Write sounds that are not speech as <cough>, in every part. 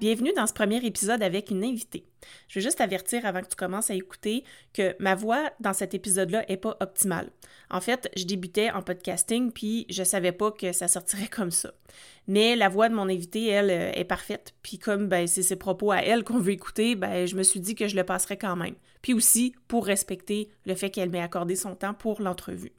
Bienvenue dans ce premier épisode avec une invitée. Je veux juste avertir avant que tu commences à écouter que ma voix dans cet épisode-là n'est pas optimale. En fait, je débutais en podcasting puis je savais pas que ça sortirait <laughs> comme ça. Mais la voix de mon invitée, elle, euh, est parfaite. Puis comme ben, c'est ses propos à elle qu'on veut écouter, ben, je me suis dit que je le passerais quand même. Puis aussi pour respecter le fait qu'elle m'ait accordé son temps pour l'entrevue.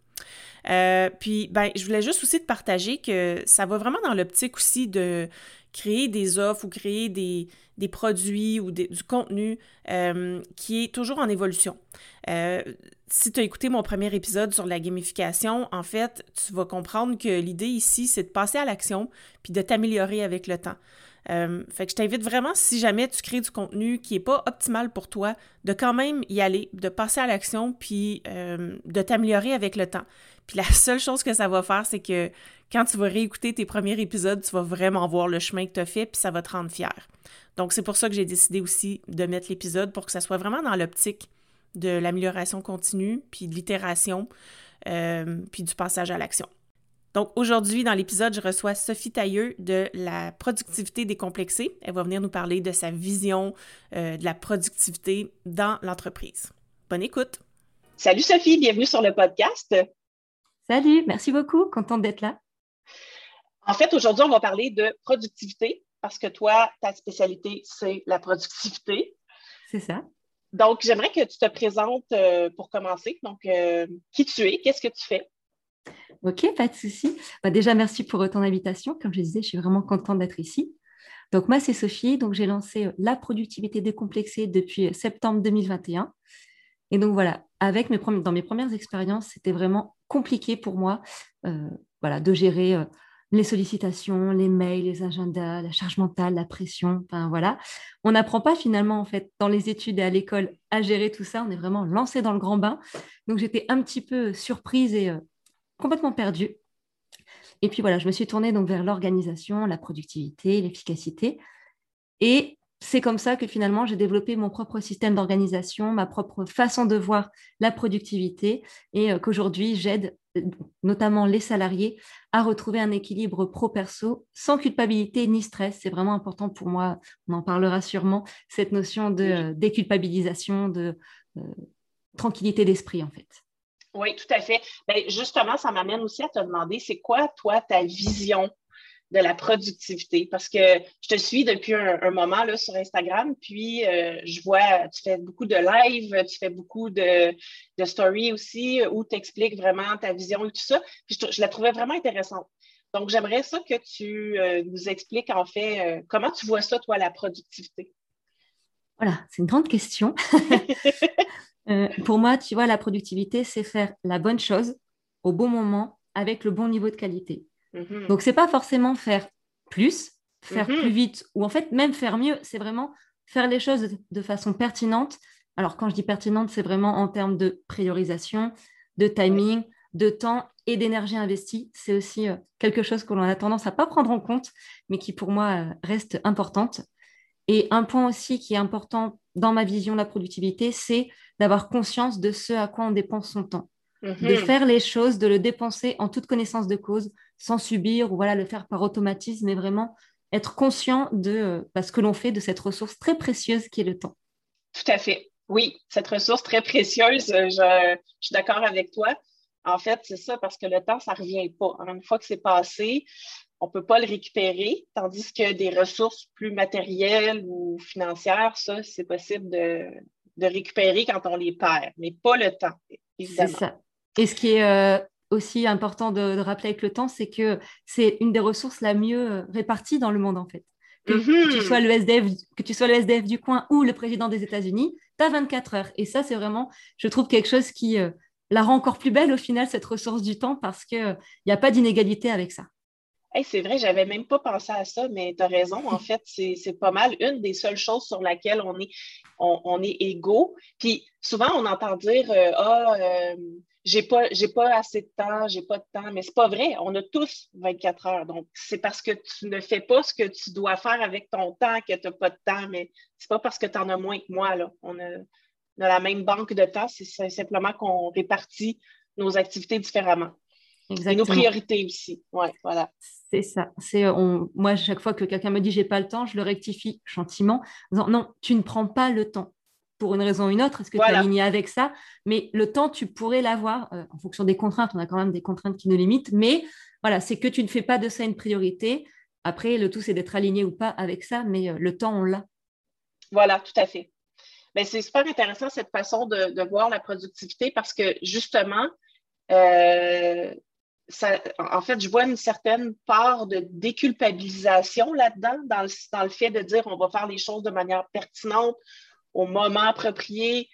Euh, puis, ben, je voulais juste aussi te partager que ça va vraiment dans l'optique aussi de créer des offres ou créer des, produits ou du contenu euh, qui est toujours en évolution. Euh, si tu as écouté mon premier épisode sur la gamification, en fait, tu vas comprendre que l'idée ici, c'est de passer à l'action puis de t'améliorer avec le temps. Euh, fait que je t'invite vraiment, si jamais tu crées du contenu qui n'est pas optimal pour toi, de quand même y aller, de passer à l'action, puis de t'améliorer avec le temps. Puis la <laughs> seule chose que ça va faire, c'est que quand tu vas réécouter tes premiers épisodes, tu vas vraiment voir le chemin que tu as fait, puis ça va te rendre fier. Donc, c'est pour ça que j'ai décidé aussi de mettre l'épisode pour que ça soit vraiment dans l'optique de l'amélioration continue, puis de l'itération, euh, puis du passage à l'action. Donc aujourd'hui, dans l'épisode, je reçois Sophie Tailleux de la productivité décomplexée. Elle va venir nous parler de sa vision euh, de la productivité dans l'entreprise. Bonne écoute. Salut Sophie, bienvenue sur le podcast. Salut, merci beaucoup, contente d'être là. En fait, aujourd'hui, on va parler de productivité parce que toi, ta spécialité, c'est la productivité. C'est ça. Donc, j'aimerais que tu te présentes euh, pour commencer. Donc, euh, qui tu es, qu'est-ce que tu fais? OK, pas de souci. Bah, déjà, merci pour ton invitation. Comme je disais, je suis vraiment contente d'être ici. Donc, moi, c'est Sophie. Donc, j'ai lancé euh, la productivité décomplexée depuis septembre 2021. Et donc, voilà, avec mes dans mes premières expériences, c'était vraiment compliqué pour moi voilà, de gérer les sollicitations, les mails, les agendas, la charge mentale, la pression, enfin voilà. On n'apprend pas finalement en fait dans les études et à l'école à gérer tout ça, on est vraiment lancé dans le grand bain. Donc j'étais un petit peu surprise et euh, complètement perdue. Et puis voilà, je me suis tournée donc vers l'organisation, la productivité, l'efficacité. Et c'est comme ça que finalement j'ai développé mon propre système d'organisation, ma propre façon de voir la productivité et euh, qu'aujourd'hui j'aide euh, notamment les salariés à retrouver un équilibre pro-perso sans culpabilité ni stress. C'est vraiment important pour moi, on en parlera sûrement, cette notion de euh, déculpabilisation, de tranquillité d'esprit en fait. Oui, tout à fait. Ben, justement, ça m'amène aussi à te demander, c'est quoi, toi, ta vision de la productivité? Parce que je te suis depuis un, moment là, sur Instagram, puis euh, je vois, tu fais beaucoup de live, tu fais beaucoup de, de stories aussi où tu expliques vraiment ta vision et tout ça. Puis je, la trouvais vraiment intéressante. Donc, j'aimerais ça que tu euh, nous expliques en fait euh, comment tu vois ça, toi, la productivité? Voilà, c'est une grande question. <laughs> pour moi, tu vois, la productivité, c'est faire la bonne chose au bon moment avec le bon niveau de qualité. Mhm. Donc, ce n'est pas forcément faire plus, faire mhm. plus vite, ou en fait, même faire mieux. C'est vraiment faire les choses de, façon pertinente. Alors, quand je dis pertinente, c'est vraiment en termes de priorisation, de timing, de temps et d'énergie investie. C'est aussi euh, quelque chose que l'on a tendance à pas prendre en compte, mais qui pour moi euh, reste importante. Et un point aussi qui est important dans ma vision de la productivité, c'est d'avoir conscience de ce à quoi on dépense son temps. De mhm. faire les choses, de le dépenser en toute connaissance de cause, sans subir ou voilà, le faire par automatisme, mais vraiment être conscient de euh, bah, ce que l'on fait de cette ressource très précieuse qui est le temps. Tout à fait. Oui, cette ressource très précieuse, euh, je, suis d'accord avec toi. En fait, c'est ça, parce que le temps, ça ne revient pas. Une fois que c'est passé, on ne peut pas le récupérer, tandis que des ressources plus matérielles ou financières, ça, c'est possible de, de, récupérer quand on les perd, mais pas le temps, évidemment. C'est ça. Et ce qui est euh, aussi important de, rappeler avec le temps, c'est que c'est une des ressources la mieux euh, répartie dans le monde, en fait. Que, tu mhm. sois le SDF, que tu sois le SDF du coin ou le président des États-Unis, tu as 24 heures. Et ça, c'est vraiment, je trouve, quelque chose qui euh, la rend encore plus belle au final, cette ressource du temps, parce qu'il n'y a pas d'inégalité avec ça. C'est vrai, j'avais même pas pensé à ça, mais tu as raison. En fait, c'est pas mal une des seules choses sur laquelle on est, égaux. Puis souvent, on entend dire euh, Ah, euh, j'ai pas, assez de temps, j'ai pas de temps, mais c'est pas vrai. On a tous 24 heures. Donc, c'est parce que tu ne fais pas ce que tu dois faire avec ton temps que tu n'as pas de temps, mais c'est pas parce que tu en as moins que moi. Là. On a la même banque de temps, c'est simplement qu'on répartit nos activités différemment. Et nos priorités aussi. Ouais, voilà. C'est ça. C'est euh, moi chaque fois que quelqu'un me dit j'ai pas le temps, je le rectifie gentiment, non, tu ne prends pas le temps pour une raison ou une autre. Est-ce que tu es aligné avec ça? Mais le temps, tu pourrais l'avoir euh, en fonction des contraintes. On a quand même des contraintes qui nous limitent, mais voilà, c'est que tu ne fais pas de ça une priorité. Après, le tout, c'est d'être aligné ou pas avec ça, mais euh, le temps, on l'a. Voilà, tout à fait. Mais c'est super intéressant cette façon de, voir la productivité parce que justement, en fait, je vois une certaine part de déculpabilisation là-dedans, dans le, fait de dire on va faire les choses de manière pertinente, au moment approprié,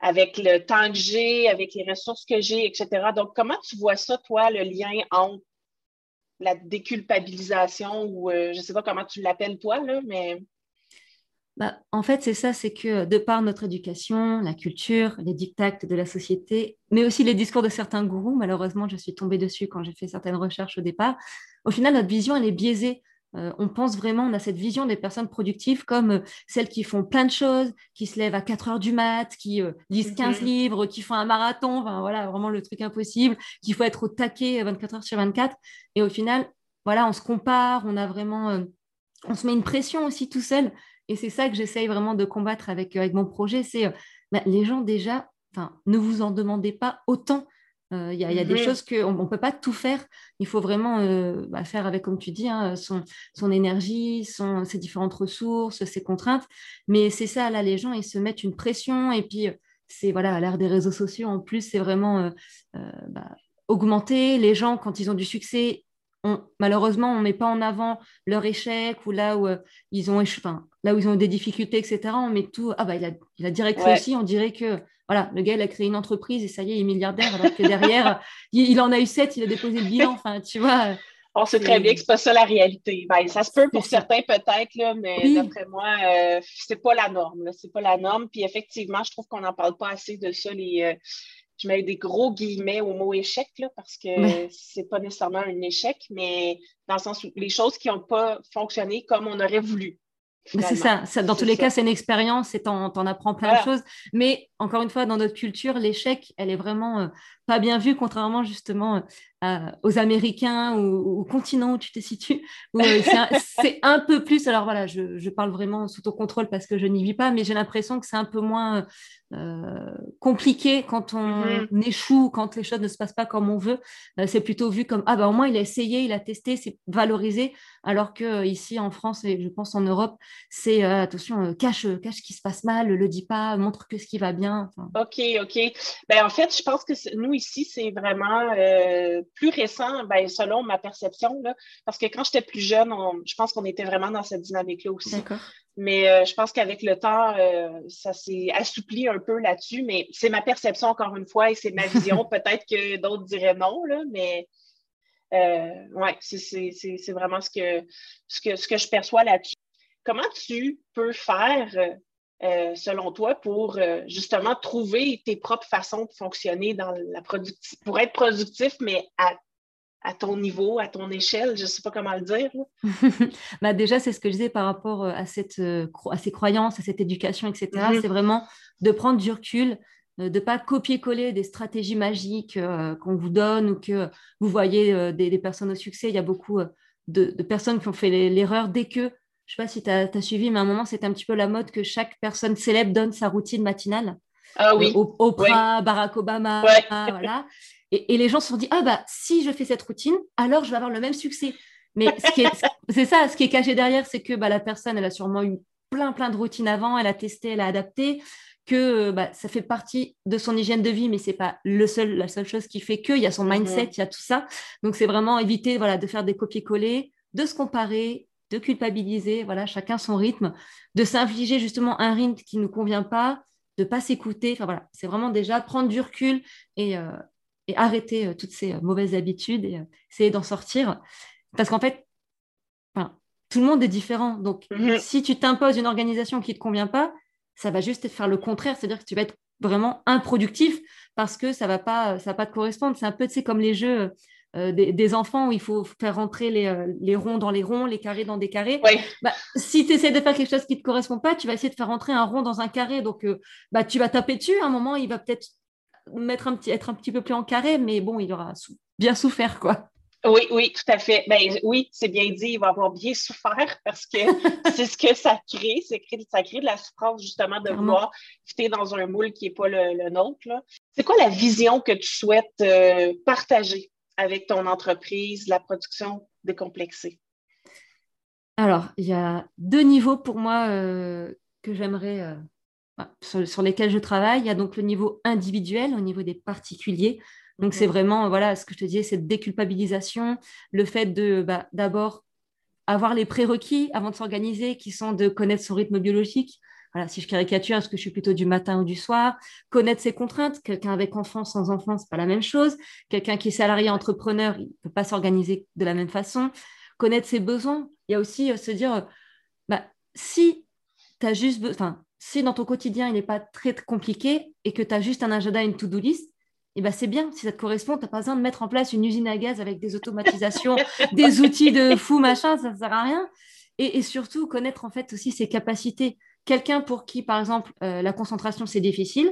avec le temps que j'ai, avec les ressources que j'ai, etc. Donc, comment tu vois ça, toi, le lien entre la déculpabilisation ou euh, je ne sais pas comment tu l'appelles, toi, là, mais. Bah, en fait, c'est ça, c'est que de par notre éducation, la culture, les dictats de la société, mais aussi les discours de certains gourous, malheureusement, je suis tombée dessus quand j'ai fait certaines recherches au départ, au final, notre vision, elle est biaisée. Euh, on pense vraiment, on a cette vision des personnes productives comme euh, celles qui font plein de choses, qui se lèvent à 4 heures du mat, qui euh, lisent 15 mhm. livres, qui font un marathon, enfin, voilà, vraiment le truc impossible, qu'il faut être au taquet 24 heures sur 24. Et au final, voilà, on se compare, on a vraiment, on se met une pression aussi tout seul. Et c'est ça que j'essaye vraiment de combattre avec, avec mon projet, c'est bah, les gens déjà, ne vous en demandez pas autant. Euh, il y, a des mhm. choses qu'on ne peut pas tout faire. Il faut vraiment euh, bah, faire avec, comme tu dis, hein, son, son, énergie, son, ses différentes ressources, ses contraintes. Mais c'est ça, là, les gens, ils se mettent une pression. Et puis, c'est voilà, à l'ère des réseaux sociaux, en plus, c'est vraiment euh, bah, augmenter. Les gens, quand ils ont du succès, malheureusement, on ne met pas en avant leur échec ou là où, euh, ils ont enfin, là où ils ont des difficultés, etc. On met tout. Ah, bah, il a, il a direct réussi. On dirait que voilà, le gars, il a créé une entreprise et ça y est, il est milliardaire, alors que derrière, <laughs> il, en a eu sept, il a déposé le bilan. Enfin, tu vois. On sait très bien que ce n'est pas ça la réalité. Ben, ça se peut pour certains peut-être, mais d'après moi, euh, ce n'est pas la norme. Ce n'est pas la norme. Puis effectivement, je trouve qu'on n'en parle pas assez de ça, les, euh, je mets des gros guillemets au mot échec, là, parce que c'est pas nécessairement un échec, mais dans le sens où les choses qui n'ont pas fonctionné comme on aurait voulu. C'est ça. Dans tous les cas, c'est une expérience et tu en, apprends plein de choses. Mais encore une fois, dans notre culture, l'échec, elle est vraiment euh, pas bien vue, contrairement justement euh, aux Américains ou au continent où tu te situes. Euh, <laughs> c'est un, peu plus. Alors voilà, je, je, parle vraiment sous ton contrôle parce que je n'y vis pas, mais j'ai l'impression que c'est un peu moins compliqué quand on mm-hmm. échoue, quand les choses ne se passent pas comme on veut. c'est plutôt vu comme ah ben au moins il a essayé, il a testé, c'est valorisé. Alors que ici en France et je pense en Europe, c'est attention, cache, cache ce qui se passe mal, le dis pas, montre que ce qui va bien. OK, OK. Ben, en fait, je pense que nous, ici, c'est vraiment euh, plus récent, ben, selon ma perception, là, parce que quand j'étais plus jeune, je pense qu'on était vraiment dans cette dynamique-là aussi. Mais euh, je pense qu'avec le temps, euh, ça s'est assoupli un peu là-dessus, mais c'est ma perception encore une fois et c'est ma vision. <laughs> Peut-être que d'autres diraient non, là, mais ouais, c'est vraiment ce que, ce, que, ce que je perçois là-dessus. Comment tu peux faire euh, selon toi, pour euh, justement trouver tes propres façons de fonctionner dans la pour être productif, mais à, ton niveau, à ton échelle, je ne sais pas comment le dire. <laughs> bah déjà, c'est ce que je disais par rapport euh, à, cette, à ces croyances, à cette éducation, etc. Mm-hmm. C'est vraiment de prendre du recul, de ne pas copier-coller des stratégies magiques qu'on vous donne ou que vous voyez des, personnes au succès. Il y a beaucoup de, de personnes qui ont fait l'erreur dès que je sais pas si tu as, suivi, mais à un moment, c'était un petit peu la mode que chaque personne célèbre donne sa routine matinale. Ah oui. Euh, Oprah, Barack Obama, voilà. Et, les gens se sont dit, ah bah, si je fais cette routine, alors je vais avoir le même succès. Mais <laughs> c'est ça, ce qui est caché derrière, c'est que bah, la personne, elle a sûrement eu plein, plein de routines avant, elle a testé, elle a adapté, que bah, ça fait partie de son hygiène de vie, mais c'est pas le seul, la seule chose qui fait que. Il y a son mm-hmm. mindset, il y a tout ça. Donc, c'est vraiment éviter voilà, de faire des copier-coller, de se comparer de culpabiliser, voilà, chacun son rythme, de s'infliger justement un rythme qui ne nous convient pas, de pas s'écouter. Enfin voilà, c'est vraiment déjà prendre du recul et, euh, arrêter euh, toutes ces euh, mauvaises habitudes et essayer d'en sortir. Parce qu'en fait, tout le monde est différent. Donc, mm-hmm. si tu t'imposes une organisation qui ne te convient pas, ça va juste faire le contraire. C'est-à-dire que tu vas être vraiment improductif parce que ça ne va, pas, ça va pas te correspondre. C'est un peu comme les jeux euh, des, enfants où il faut faire rentrer les, euh, les, ronds dans les ronds, les carrés dans des carrés. Bah, si tu essaies de faire quelque chose qui ne te correspond pas, tu vas essayer de faire rentrer un rond dans un carré. Donc, euh, bah, tu vas taper dessus. À un moment, il va peut-être mettre un petit, être un petit peu plus en carré, mais bon, il aura bien souffert, quoi. Oui, oui, tout à fait. Ben, oui, c'est bien dit, il va avoir bien souffert parce que <laughs> c'est ce que ça crée. Ça crée de la souffrance, justement, de voir fitter dans un moule qui n'est pas le, nôtre. C'est quoi la vision que tu souhaites partager? Avec ton entreprise, la production décomplexée? Alors, il y a deux niveaux pour moi euh, que j'aimerais, euh, sur, sur, lesquels je travaille. Il y a donc le niveau individuel, au niveau des particuliers. Donc, c'est vraiment, voilà, ce que je te disais, cette déculpabilisation, le fait de bah, d'abord avoir les prérequis avant de s'organiser, qui sont de connaître son rythme biologique. Voilà, si je caricature, est-ce que je suis plutôt du matin ou du soir? Connaître ses contraintes. Quelqu'un avec enfant, sans enfant, c'est pas la même chose. Quelqu'un qui est salarié, entrepreneur, il ne peut pas s'organiser de la même façon. Connaître ses besoins. Il y a aussi euh, se dire, euh, bah, si as juste, enfin, si dans ton quotidien, il n'est pas très compliqué et que tu as juste un agenda, une to-do list, eh ben, c'est bien, si ça te correspond, tu n'as pas besoin de mettre en place une usine à gaz avec des automatisations, <laughs> des outils de fou, machin, ça ne sert à rien. Et, surtout, connaître en fait aussi ses capacités. Quelqu'un pour qui, par exemple, euh, la concentration, c'est difficile,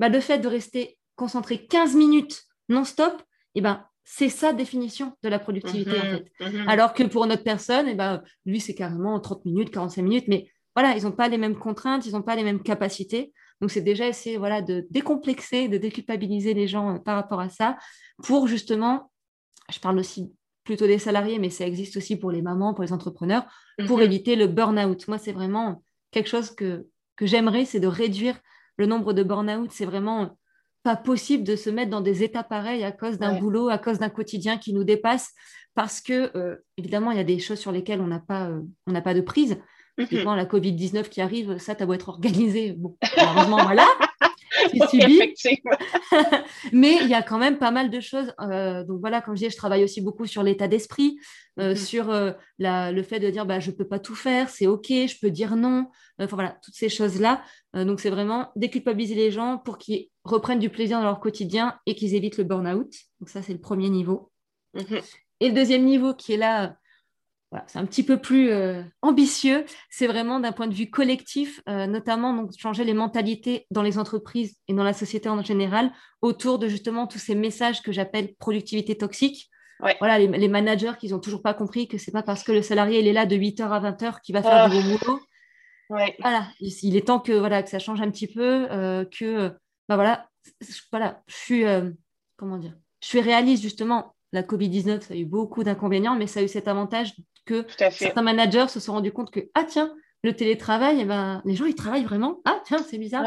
bah, le fait de rester concentré 15 minutes non-stop, eh ben, c'est sa définition de la productivité, en mhm, fait. Mhm. Alors que pour notre personne, eh ben, lui, c'est carrément 30 minutes, 45 minutes, mais voilà, ils n'ont pas les mêmes contraintes, ils n'ont pas les mêmes capacités. Donc, c'est déjà essayer voilà, de décomplexer, de déculpabiliser les gens euh, par rapport à ça pour justement, je parle aussi plutôt des salariés, mais ça existe aussi pour les mamans, pour les entrepreneurs, pour mhm. éviter le burn-out. Moi, c'est vraiment quelque chose que, que j'aimerais, c'est de réduire le nombre de burn-out. C'est vraiment pas possible de se mettre dans des états pareils à cause d'un boulot, à cause d'un quotidien qui nous dépasse, parce que, euh, évidemment, il y a des choses sur lesquelles on n'a pas, euh, on n'a pas de prise. Typiquement, la Covid-19 qui arrive, ça, tu as beau être organisé. Bon, malheureusement, voilà. <laughs> <laughs> <laughs> Mais il y a quand même pas mal de choses. Euh, donc voilà, comme je disais, je travaille aussi beaucoup sur l'état d'esprit, euh, mm-hmm. sur euh, le fait de dire bah, je ne peux pas tout faire, c'est OK, je peux dire non. Enfin voilà, toutes ces choses-là. donc c'est vraiment déculpabiliser les gens pour qu'ils reprennent du plaisir dans leur quotidien et qu'ils évitent le burn-out. Donc ça, c'est le premier niveau. Mm-hmm. Et le deuxième niveau qui est là, c'est un petit peu plus euh, ambitieux. C'est vraiment d'un point de vue collectif, euh, notamment donc, changer les mentalités dans les entreprises et dans la société en général autour de justement tous ces messages que j'appelle productivité toxique. Voilà, les, managers qui n'ont toujours pas compris que c'est pas parce que le salarié il est là de 8h à 20h qu'il va faire du bon boulot. Voilà, il est temps que, voilà, que ça change un petit peu, euh, que bah voilà, voilà, je suis comment dire, je suis réaliste justement la Covid-19, ça a eu beaucoup d'inconvénients, mais ça a eu cet avantage que certains managers se sont rendus compte que, ah tiens, le télétravail, eh ben, les gens, ils travaillent vraiment? Ah tiens, c'est bizarre.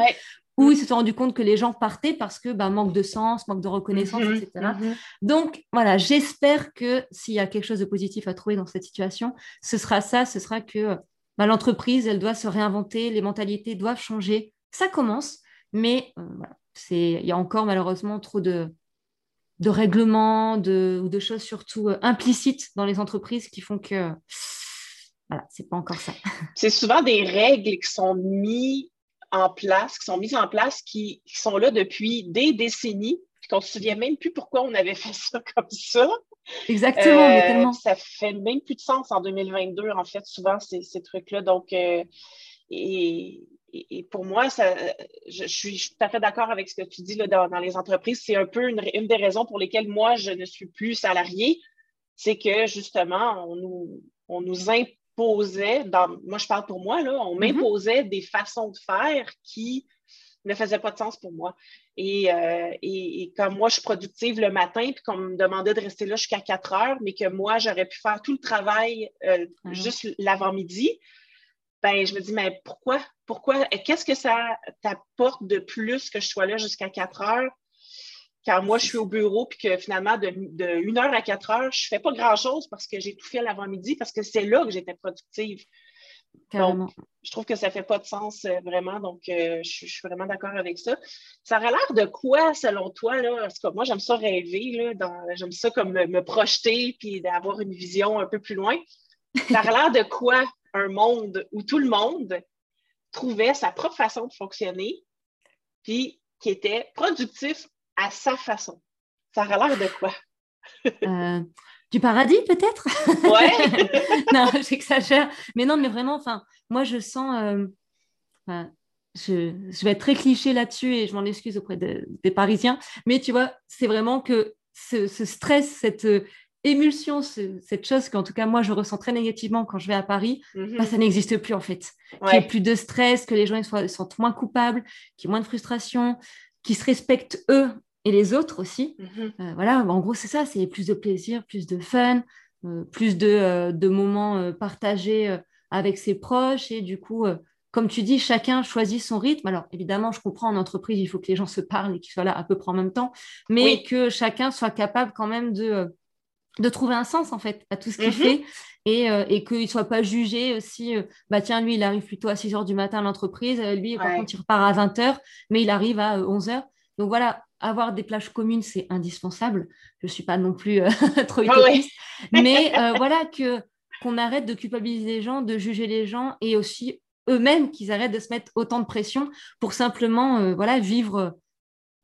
Ou ils se sont rendus compte que les gens partaient parce que bah, manque de sens, manque de reconnaissance, mhm, etc. Mhm. Donc voilà, j'espère que s'il y a quelque chose de positif à trouver dans cette situation, ce sera ça, ce sera que bah, l'entreprise, elle doit se réinventer, les mentalités doivent changer. Ça commence, mais euh, il y a encore malheureusement trop de, de règlements, de, ou de choses surtout euh, implicites dans les entreprises qui font que voilà, c'est pas encore ça. <laughs> C'est souvent des règles qui sont mises en place, qui sont mises en place, qui, sont là depuis des décennies, puis qu'on ne se souvient même plus pourquoi on avait <laughs> fait ça comme ça. Exactement, mais euh, tellement. Ça fait même plus de sens en 2022, en fait, souvent, ces, ces trucs-là. Donc, euh, et, et, pour moi, ça, je, suis, tout à fait d'accord avec ce que tu dis là, dans, les entreprises. C'est un peu une, des raisons pour lesquelles moi, je ne suis plus salarié. C'est que justement, on nous, on nous imposait, dans, moi je parle pour moi, là, on mm-hmm. m'imposait des façons de faire qui ne faisaient pas de sens pour moi. Et, euh, et, comme moi, je suis productive le matin, puis qu'on me demandait de rester là jusqu'à 4 heures, mais que moi, j'aurais pu faire tout le travail euh, mm-hmm. juste l'avant-midi, ben, je me dis, mais pourquoi? Pourquoi? Qu'est-ce que ça t'apporte de plus que je sois là jusqu'à 4 heures? Quand moi, je suis au bureau, puis que finalement, de, de 1 heure à 4 heures, je ne fais pas grand-chose parce que j'ai tout fait l'avant-midi, parce que c'est là que j'étais productive. carrément. je trouve que ça ne fait pas de sens euh, vraiment, donc je, suis vraiment d'accord avec ça. Ça aurait l'air de quoi, selon toi? Là? Parce que moi, j'aime ça rêver, j'aime ça comme me, projeter puis d'avoir une vision un peu plus loin. Ça aurait l'air de quoi? Un monde où tout le monde trouvait sa propre façon de fonctionner, puis qui était productif à sa façon. Ça aurait l'air de quoi? Euh, du paradis, peut-être? Ouais. <laughs> non, j'exagère. Mais non, mais vraiment, enfin, moi, je sens. Euh, je, vais être très cliché là-dessus et je m'en excuse auprès des Parisiens. Mais tu vois, c'est vraiment que ce, stress, cette émulsion, cette chose qu'en tout cas moi je ressens très négativement quand je vais à Paris, mm-hmm. bah, ça n'existe plus en fait. Qu'il n'y ait plus de stress, que les gens soient, sentent moins coupables, qu'il y ait moins de frustration, qu'ils se respectent eux et les autres aussi. Mhm. Euh, voilà, en gros, c'est ça, c'est plus de plaisir, plus de fun, euh, plus de, euh, de moments partagés avec ses proches. Et du coup, comme tu dis, chacun choisit son rythme. Alors, évidemment, je comprends, en entreprise, il faut que les gens se parlent et qu'ils soient là à peu près en même temps, mais que chacun soit capable quand même de, de trouver un sens, en fait, à tout ce qu'il mhm. fait. Et, et qu'il ne soit pas jugé si, bah tiens, lui, il arrive plutôt à 6 h du matin à l'entreprise, lui, par contre, il repart à 20 h, mais il arrive à 11 h. Donc voilà, avoir des plages communes, c'est indispensable. Je ne suis pas non plus euh, <laughs> trop utopiste. <laughs> Mais euh, voilà, que, qu'on arrête de culpabiliser les gens, de juger les gens et aussi eux-mêmes qu'ils arrêtent de se mettre autant de pression pour simplement euh, voilà, vivre,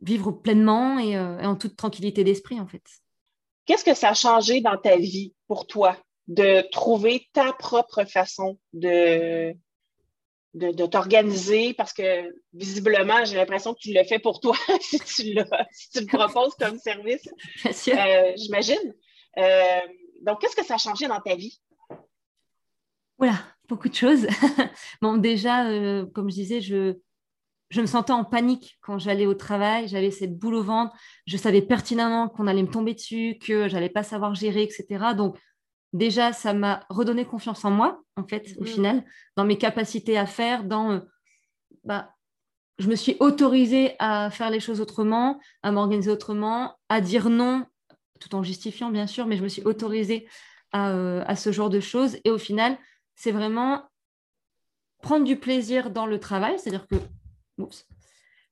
vivre pleinement et, en toute tranquillité d'esprit, en fait. Qu'est-ce que ça a changé dans ta vie pour toi de trouver ta propre façon de, de, t'organiser? Parce que visiblement, j'ai l'impression que tu le fais pour toi <laughs> si, tu le, si tu le proposes comme service. Euh, j'imagine. Euh, donc, qu'est-ce que ça a changé dans ta vie? Voilà, beaucoup de choses. <laughs> bon, déjà, euh, comme je disais, je, je me sentais en panique quand j'allais au travail. J'avais cette boule au ventre. Je savais pertinemment qu'on allait me tomber dessus, que j'allais pas savoir gérer, etc. Donc, déjà, ça m'a redonné confiance en moi, en fait, au mm. final, dans mes capacités à faire, dans... Euh, bah, je me suis autorisée à faire les choses autrement, à m'organiser autrement, à dire non, tout en justifiant, bien sûr, mais je me suis autorisée à, euh, à ce genre de choses. Et au final, c'est vraiment prendre du plaisir dans le travail, c'est-à-dire que,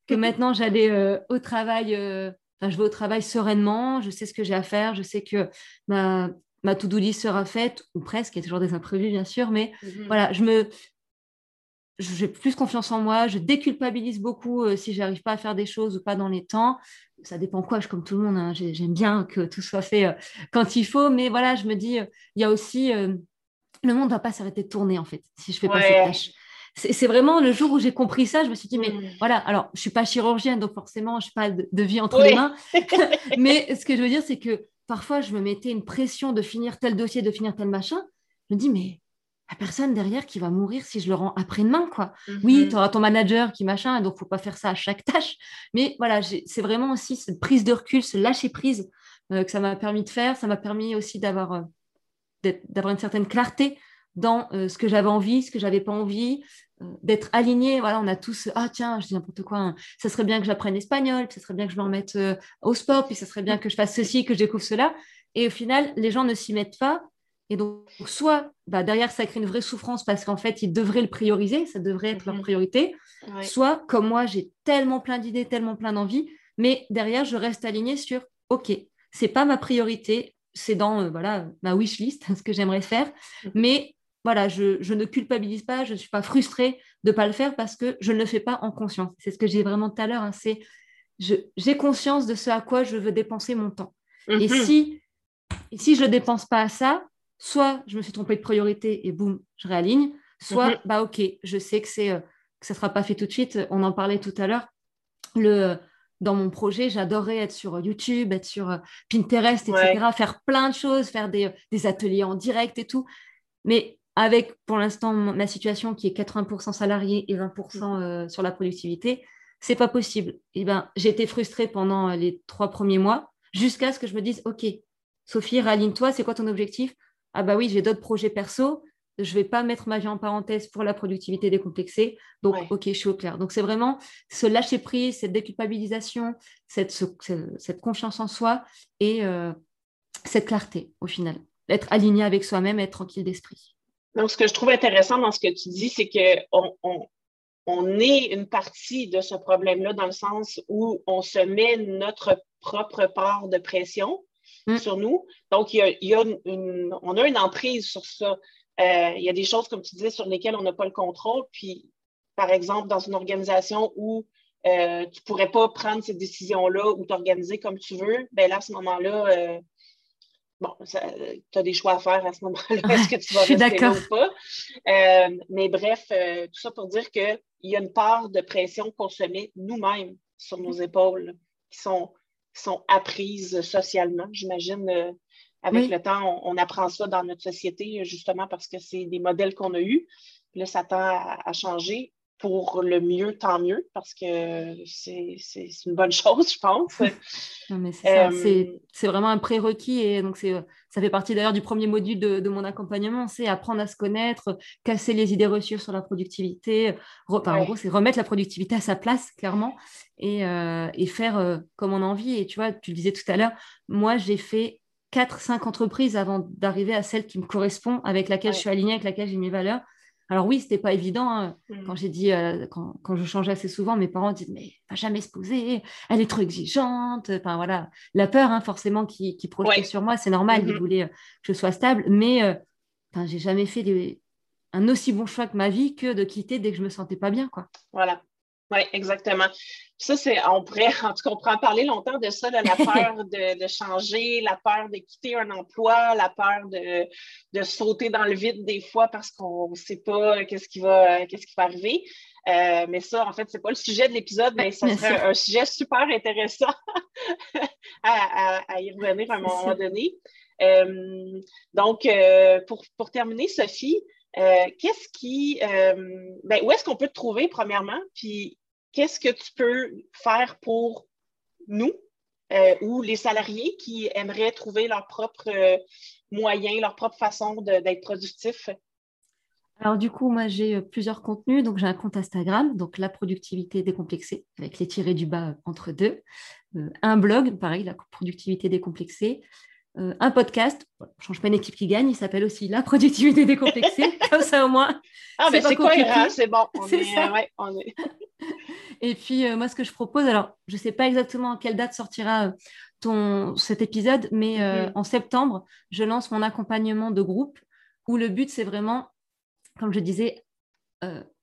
que maintenant, j'allais euh, au travail... je vais au travail sereinement, je sais ce que j'ai à faire, je sais que ma, ma to-do list sera faite, ou presque, il y a toujours des imprévus bien sûr, mais mhm. voilà, je me j'ai plus confiance en moi, je déculpabilise beaucoup euh, si j'arrive pas à faire des choses ou pas dans les temps. Ça dépend quoi, je comme tout le monde, hein, j'aime bien que tout soit fait euh, quand il faut, mais voilà, je me dis, euh, il y a aussi, le monde ne va pas s'arrêter de tourner en fait, si je fais pas cette tâche. C'est vraiment le jour où j'ai compris ça, je me suis dit, mais mm. voilà, alors je suis pas chirurgienne, donc forcément, je n'ai pas de, vie entre les mains, <laughs> <laughs> mais ce que je veux dire, c'est que parfois, je me mettais une pression de finir tel dossier, de finir tel machin. Je me dis, mais la personne derrière qui va mourir si je le rends après-demain, quoi. Mhm. Oui, tu auras ton manager qui machin, donc faut pas faire ça à chaque tâche. Mais voilà, c'est vraiment aussi cette prise de recul, ce lâcher prise euh, que ça m'a permis de faire. Ça m'a permis aussi d'avoir euh, d'avoir une certaine clarté dans euh, ce que j'avais envie, ce que j'avais pas envie, euh, d'être aligné. Voilà, on a tous, ah tiens, je dis n'importe quoi, hein. ça serait bien que j'apprenne l'espagnol, ça serait bien que je me remette euh, au sport, puis ça serait bien que je fasse ceci, que je découvre cela. Et au final, les gens ne s'y mettent pas. Et donc, soit bah, derrière, ça crée une vraie souffrance parce qu'en fait, ils devraient le prioriser, ça devrait être leur mhm. priorité. Soit, comme moi, j'ai tellement plein d'idées, tellement plein d'envies, mais derrière, je reste alignée sur, OK, c'est pas ma priorité, c'est dans voilà ma wish list, <laughs> ce que j'aimerais faire, mhm. mais voilà, je, ne culpabilise pas, je ne suis pas frustrée de ne pas le faire parce que je ne le fais pas en conscience. C'est ce que j'ai vraiment tout à l'heure, hein, c'est j'ai conscience de ce à quoi je veux dépenser mon temps. Et mhm. si, si je ne dépense pas à ça, soit je me suis trompée de priorité et boum, je réaligne, soit, mhm. bah ok, je sais que, c'est, euh, que ça ne sera pas fait tout de suite. On en parlait tout à l'heure. Le, dans mon projet, j'adorais être sur YouTube, être sur euh, Pinterest, etc., faire plein de choses, faire des, des, ateliers en direct et tout. Mais avec pour l'instant ma situation qui est 80% salarié et 20% mm. euh, sur la productivité, c'est pas possible. Et eh ben, j'ai été frustrée pendant euh, les trois premiers mois jusqu'à ce que je me dise, OK, Sophie, raligne-toi, c'est quoi ton objectif? Ah bah oui, j'ai d'autres projets perso, je vais pas mettre ma vie en parenthèse pour la productivité décomplexée. Donc, OK, je suis au clair. Donc, c'est vraiment ce lâcher prise, cette déculpabilisation, cette, cette confiance en soi et euh, cette clarté au final. Être aligné avec soi-même, être tranquille d'esprit. Donc, ce que je trouve intéressant dans ce que tu dis, c'est qu'on on, est une partie de ce problème-là dans le sens où on se met notre propre part de pression mm. sur nous. Donc, il y a, une, on a une emprise sur ça. Euh, il y a des choses, comme tu disais, sur lesquelles on n'a pas le contrôle. Puis, par exemple, dans une organisation où euh, tu ne pourrais pas prendre ces décisions-là ou t'organiser comme tu veux, bien là, à ce moment-là, euh, bon, tu as des choix à faire à ce moment-là. Est-ce que tu vas rester là ou pas? Euh, mais bref, tout ça pour dire qu'il y a une part de pression qu'on se met nous-mêmes sur nos épaules qui sont, sont apprises socialement. J'imagine, avec le temps, on, apprend ça dans notre société, justement parce que c'est des modèles qu'on a eus. Puis là, ça tend à changer pour le mieux, tant mieux, parce que c'est une bonne <laughs> chose, je pense. <laughs> c'est vraiment un prérequis et donc ça fait partie d'ailleurs du premier module de, mon accompagnement, c'est apprendre à se connaître, casser les idées reçues sur la productivité. En gros, c'est remettre la productivité à sa place, clairement, et, euh, et faire euh, comme on a envie. Et tu vois, tu le disais tout à l'heure, moi, j'ai fait 4-5 entreprises avant d'arriver à celle qui me correspond, avec laquelle je suis alignée, avec laquelle j'ai mes valeurs. Alors oui, c'était pas évident. Hein. Mm. Quand j'ai dit, euh, quand, je changeais assez souvent, mes parents disent mais va jamais se poser, elle est trop exigeante. Enfin voilà, la peur hein, forcément qui, qui projetait sur moi, c'est normal. Ils mm-hmm. voulaient euh, que je sois stable, mais euh, j'ai jamais fait un aussi bon choix que ma vie que de quitter dès que je me sentais pas bien, quoi. Voilà. Oui, exactement. Ça, c'est, on pourrait, <laughs> en tout cas, on pourrait en parler longtemps de ça, de la <laughs> peur de, changer, la peur de quitter un emploi, la peur de, sauter dans le vide des fois parce qu'on ne sait pas qu'est-ce qui va, qu'est-ce qui va arriver. Euh, mais ça, en fait, ce n'est pas le sujet de l'épisode, mais ça serait un sujet super intéressant <laughs> à, y revenir à un moment donné. Euh, donc, euh, pour, pour, terminer, Sophie, qu'est-ce qui, ben, où est-ce qu'on peut te trouver, premièrement? Puis, qu'est-ce que tu peux faire pour nous euh, ou les salariés qui aimeraient trouver leur propre euh, moyen, leur propre façon d'être productif? Alors du coup, moi j'ai euh, plusieurs contenus. Donc j'ai un compte Instagram, donc la productivité décomplexée, avec les tirés du bas entre deux. un blog, pareil, la productivité décomplexée. Un podcast, on ne change pas une équipe qui gagne, il s'appelle aussi La productivité décomplexée, <laughs> comme ça au moins. Ah, mais c'est cohérent, c'est bon. On <laughs> est, ça. on est... <laughs> Et puis, euh, moi, ce que je propose, alors, je ne sais pas exactement à quelle date sortira euh, ton, cet épisode, mais euh, mhm. en septembre, je lance mon accompagnement de groupe où le but, c'est vraiment, comme je disais,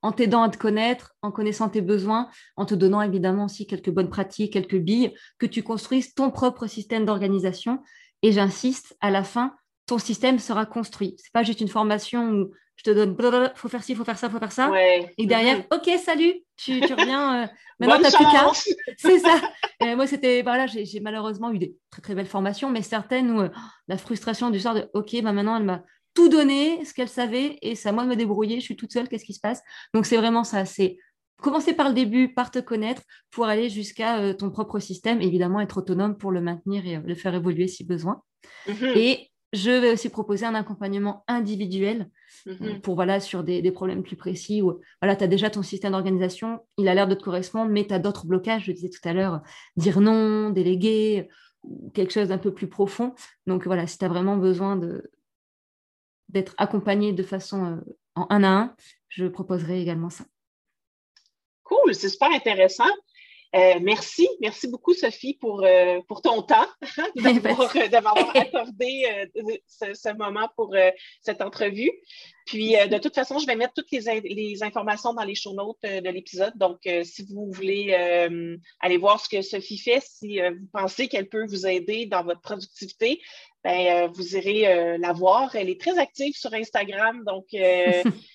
en t'aidant à te connaître, en connaissant tes besoins, en te donnant évidemment aussi quelques bonnes pratiques, quelques billes, que tu construises ton propre système d'organisation. Et j'insiste, à la fin, ton système sera construit. Ce n'est pas juste une formation où je te donne, faut faire ci, faut faire ça, faut faire ça. Et derrière, mm-hmm. ok, salut, tu, reviens. Euh, <laughs> maintenant, tu n'as plus qu'un. <laughs> C'est ça. moi, c'était, voilà, j'ai malheureusement eu des très, très belles formations, mais certaines où euh, la frustration du sort de, ok, bah, maintenant, elle m'a tout donné, ce qu'elle savait, et c'est à moi de me débrouiller, je suis toute seule, qu'est-ce qui se passe? Donc, c'est vraiment ça. C'est commencer par le début, par te connaître, pour aller jusqu'à euh, ton propre système, évidemment, être autonome pour le maintenir et le faire évoluer si besoin. Mm-hmm. Et je vais aussi proposer un accompagnement individuel euh, mhm. pour voilà sur des, problèmes plus précis où voilà, tu as déjà ton système d'organisation, il a l'air de te correspondre, mais tu as d'autres blocages, je disais tout à l'heure, dire non, déléguer, ou quelque chose d'un peu plus profond. Donc voilà, si tu as vraiment besoin d'être accompagné de façon euh, en un à un, je proposerai également ça. Cool, c'est super intéressant. Euh, merci, merci beaucoup Sophie pour, euh, pour ton temps, <laughs> de m'avoir accordé euh, ce, moment pour cette entrevue. Puis de toute façon, je vais mettre toutes les, les informations dans les show notes de l'épisode. Donc, si vous voulez aller voir ce que Sophie fait, si vous pensez qu'elle peut vous aider dans votre productivité, ben, vous irez la voir. Elle est très active sur Instagram, donc <laughs>